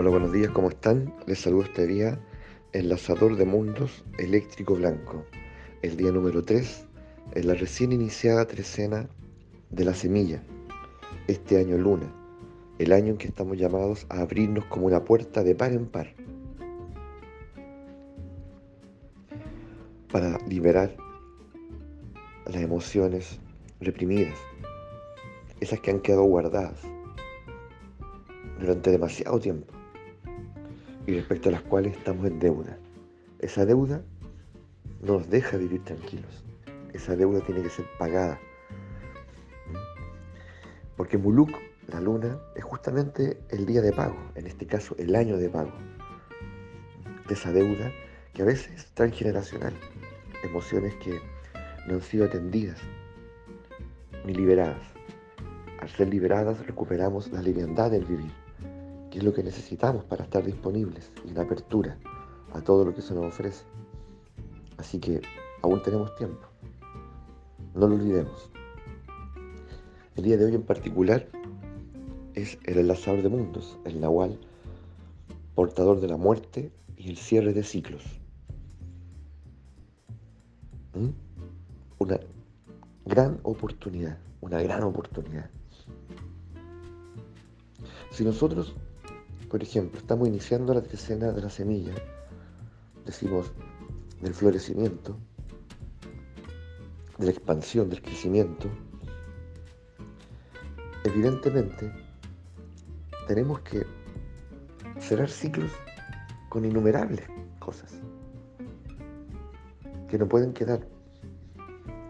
Hola, buenos días, ¿cómo están? Les saludo este día, enlazador de mundos eléctrico blanco, el día número 3, en la recién iniciada trecena de la semilla, este año luna, el año en que estamos llamados a abrirnos como una puerta de par en par, para liberar las emociones reprimidas, esas que han quedado guardadas durante demasiado tiempo y respecto a las cuales estamos en deuda. Esa deuda no nos deja vivir tranquilos. Esa deuda tiene que ser pagada. Porque Muluk, la luna, es justamente el día de pago, en este caso el año de pago de esa deuda que a veces es transgeneracional. Emociones que no han sido atendidas ni liberadas. Al ser liberadas recuperamos la liviandad del vivir que es lo que necesitamos para estar disponibles y en apertura a todo lo que se nos ofrece. Así que aún tenemos tiempo. No lo olvidemos. El día de hoy en particular es el enlazador de mundos, el Nahual, portador de la muerte y el cierre de ciclos. ¿Mm? Una gran oportunidad, una gran oportunidad. Si nosotros por ejemplo, estamos iniciando la trecena de la semilla, decimos del florecimiento, de la expansión, del crecimiento. Evidentemente, tenemos que cerrar ciclos con innumerables cosas que no pueden quedar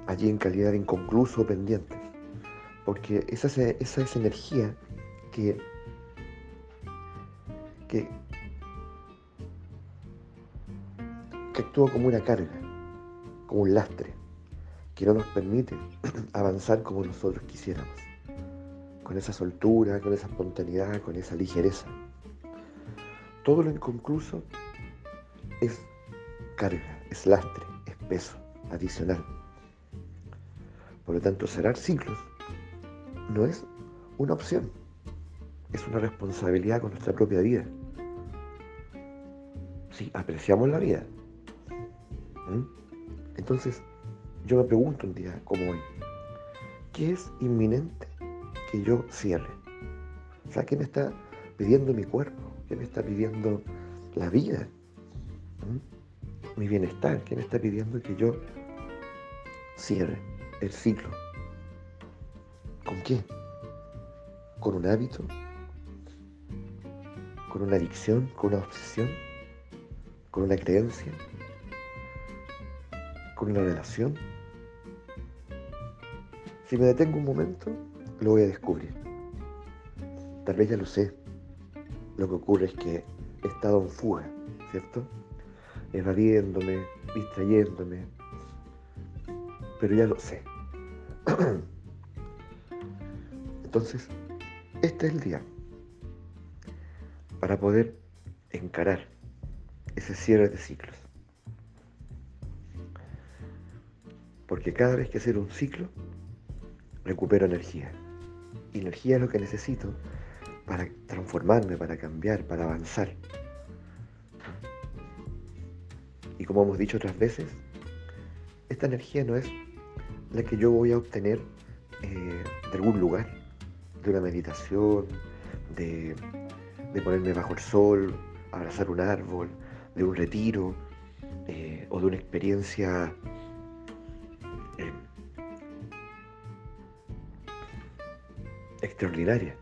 allí en calidad de inconcluso o pendientes, porque esa, esa es energía que que, actúa como una carga, como un lastre, que no nos permite avanzar como nosotros quisiéramos, con esa soltura, con esa espontaneidad, con esa ligereza. Todo lo inconcluso es carga, es lastre, es peso adicional. Por lo tanto, cerrar ciclos no es una opción, es una responsabilidad con nuestra propia vida si apreciamos la vida. Entonces, yo me pregunto un día como hoy, ¿qué es inminente que yo cierre? O sea, ¿qué me está pidiendo mi cuerpo? ¿Qué me está pidiendo la vida? Mi bienestar, ¿qué me está pidiendo que yo cierre el ciclo? ¿Con qué? ¿Con un hábito? ¿Con una adicción? ¿Con una obsesión? Con una creencia, con una relación. Si me detengo un momento, lo voy a descubrir. Tal vez ya lo sé. Lo que ocurre es que he estado en fuga, ¿cierto? Evadiéndome, distrayéndome. Pero ya lo sé. Entonces, este es el día para poder encarar ese cierre de ciclos. Porque cada vez que cierro un ciclo, recupero energía. Energía es lo que necesito para transformarme, para cambiar, para avanzar. Y como hemos dicho otras veces, esta energía no es la que yo voy a obtener eh, de algún lugar, de una meditación, de, de ponerme bajo el sol, abrazar un árbol, de un retiro eh, o de una experiencia eh, extraordinaria.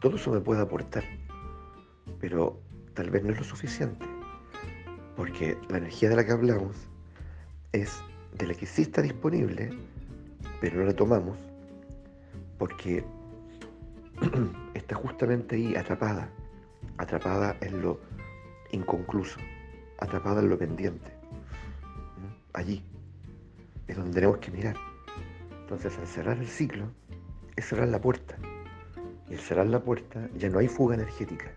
Todo eso me puede aportar, pero tal vez no es lo suficiente, porque la energía de la que hablamos es de la que sí está disponible, pero no la tomamos, porque está justamente ahí atrapada, atrapada en lo inconcluso, atrapada en lo pendiente. Allí es donde tenemos que mirar. Entonces, al cerrar el ciclo, es cerrar la puerta. Y al cerrar la puerta ya no hay fuga energética.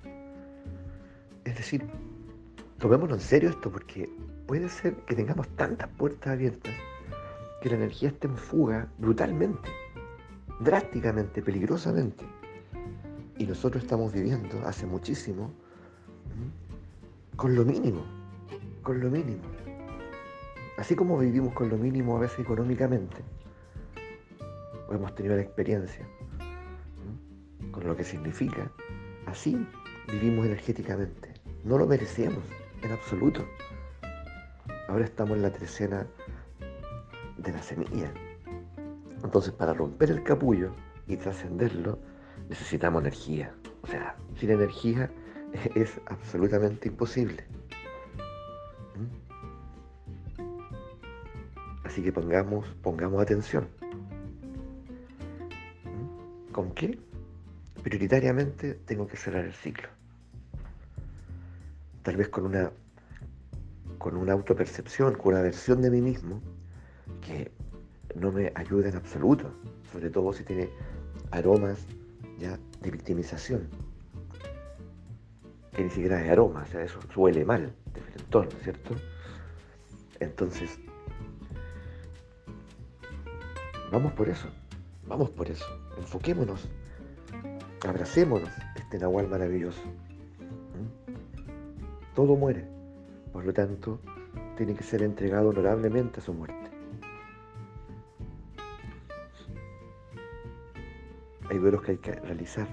Es decir, tomémonos en serio esto porque puede ser que tengamos tantas puertas abiertas que la energía esté en fuga brutalmente, drásticamente, peligrosamente. Y nosotros estamos viviendo hace muchísimo con lo mínimo, con lo mínimo. Así como vivimos con lo mínimo a veces económicamente, o hemos tenido la experiencia con lo que significa, así vivimos energéticamente. No lo merecíamos en absoluto. Ahora estamos en la trecena de la semilla. Entonces, para romper el capullo y trascenderlo, necesitamos energía. O sea, sin energía es absolutamente imposible. ¿Mm? Así que pongamos, pongamos atención. ¿Mm? ¿Con qué? Prioritariamente tengo que cerrar el ciclo. Tal vez con una con una autopercepción, con una versión de mí mismo que no me ayuda en absoluto, sobre todo si tiene aromas ya de victimización, que ni siquiera es aroma, o sea, eso huele mal, de frentón, ¿cierto? Entonces, vamos por eso, vamos por eso, enfoquémonos, abracémonos este Nahual maravilloso. Todo muere. Por lo tanto, tiene que ser entregado honorablemente a su muerte. Hay duelos que hay que realizar.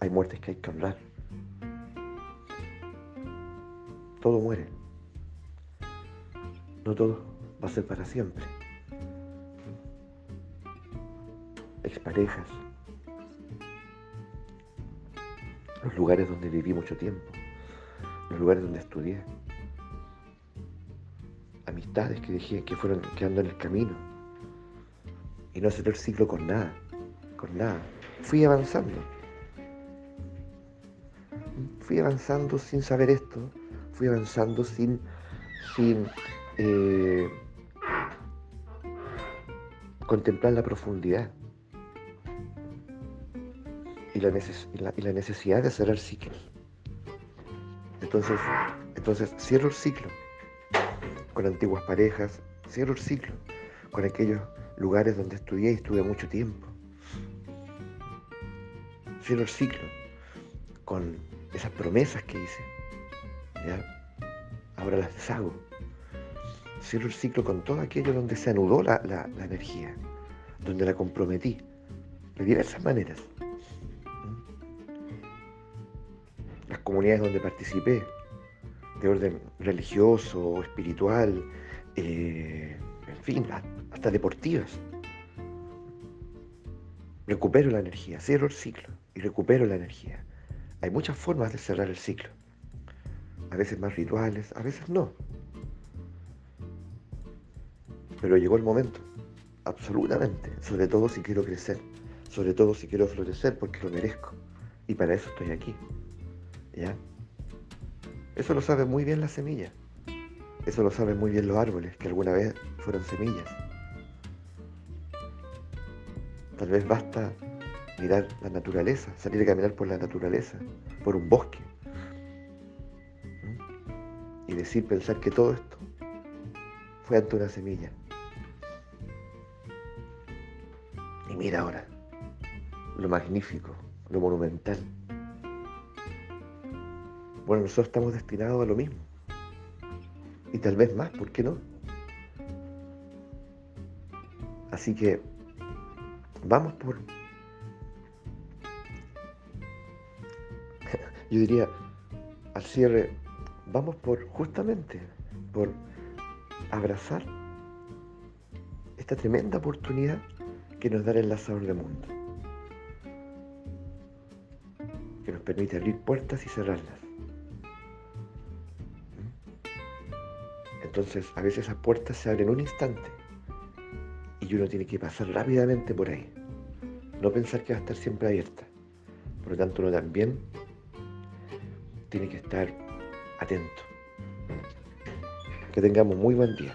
Hay muertes que hay que hablar. Todo muere. No todo va a ser para siempre. Exparejas. Los lugares donde viví mucho tiempo los lugares donde estudié, amistades que dejé, que fueron quedando en el camino, y no hacer el ciclo con nada, con nada. Fui avanzando, fui avanzando sin saber esto, fui avanzando sin, sin eh, contemplar la profundidad y la, y la necesidad de cerrar ciclos. Entonces, entonces cierro el ciclo con antiguas parejas, cierro el ciclo con aquellos lugares donde estudié y estuve mucho tiempo. Cierro el ciclo con esas promesas que hice. Ahora las deshago. Cierro el ciclo con todo aquello donde se anudó la, la energía, donde la comprometí, de diversas maneras. comunidades donde participé, de orden religioso, espiritual, eh, en fin, hasta deportivas. Recupero la energía, cierro el ciclo y recupero la energía. Hay muchas formas de cerrar el ciclo. A veces más rituales, a veces no. Pero llegó el momento, absolutamente, sobre todo si quiero crecer, sobre todo si quiero florecer porque lo merezco. Y para eso estoy aquí. Eso lo sabe muy bien la semilla. Eso lo saben muy bien los árboles, que alguna vez fueron semillas. Tal vez basta mirar la naturaleza, salir a caminar por la naturaleza, por un bosque. Y decir, pensar que todo esto fue ante una semilla. Y mira ahora, lo magnífico, lo monumental. Bueno, nosotros estamos destinados a lo mismo. Y tal vez más, ¿por qué no? Así que vamos por... Yo diría, al cierre, vamos por justamente, por abrazar esta tremenda oportunidad que nos da el enlazador de mundo, que nos permite abrir puertas y cerrarlas. Entonces, a veces esas puertas se abren en un instante y uno tiene que pasar rápidamente por ahí. No pensar que va a estar siempre abierta. Por lo tanto, uno también tiene que estar atento. Que tengamos muy buen día.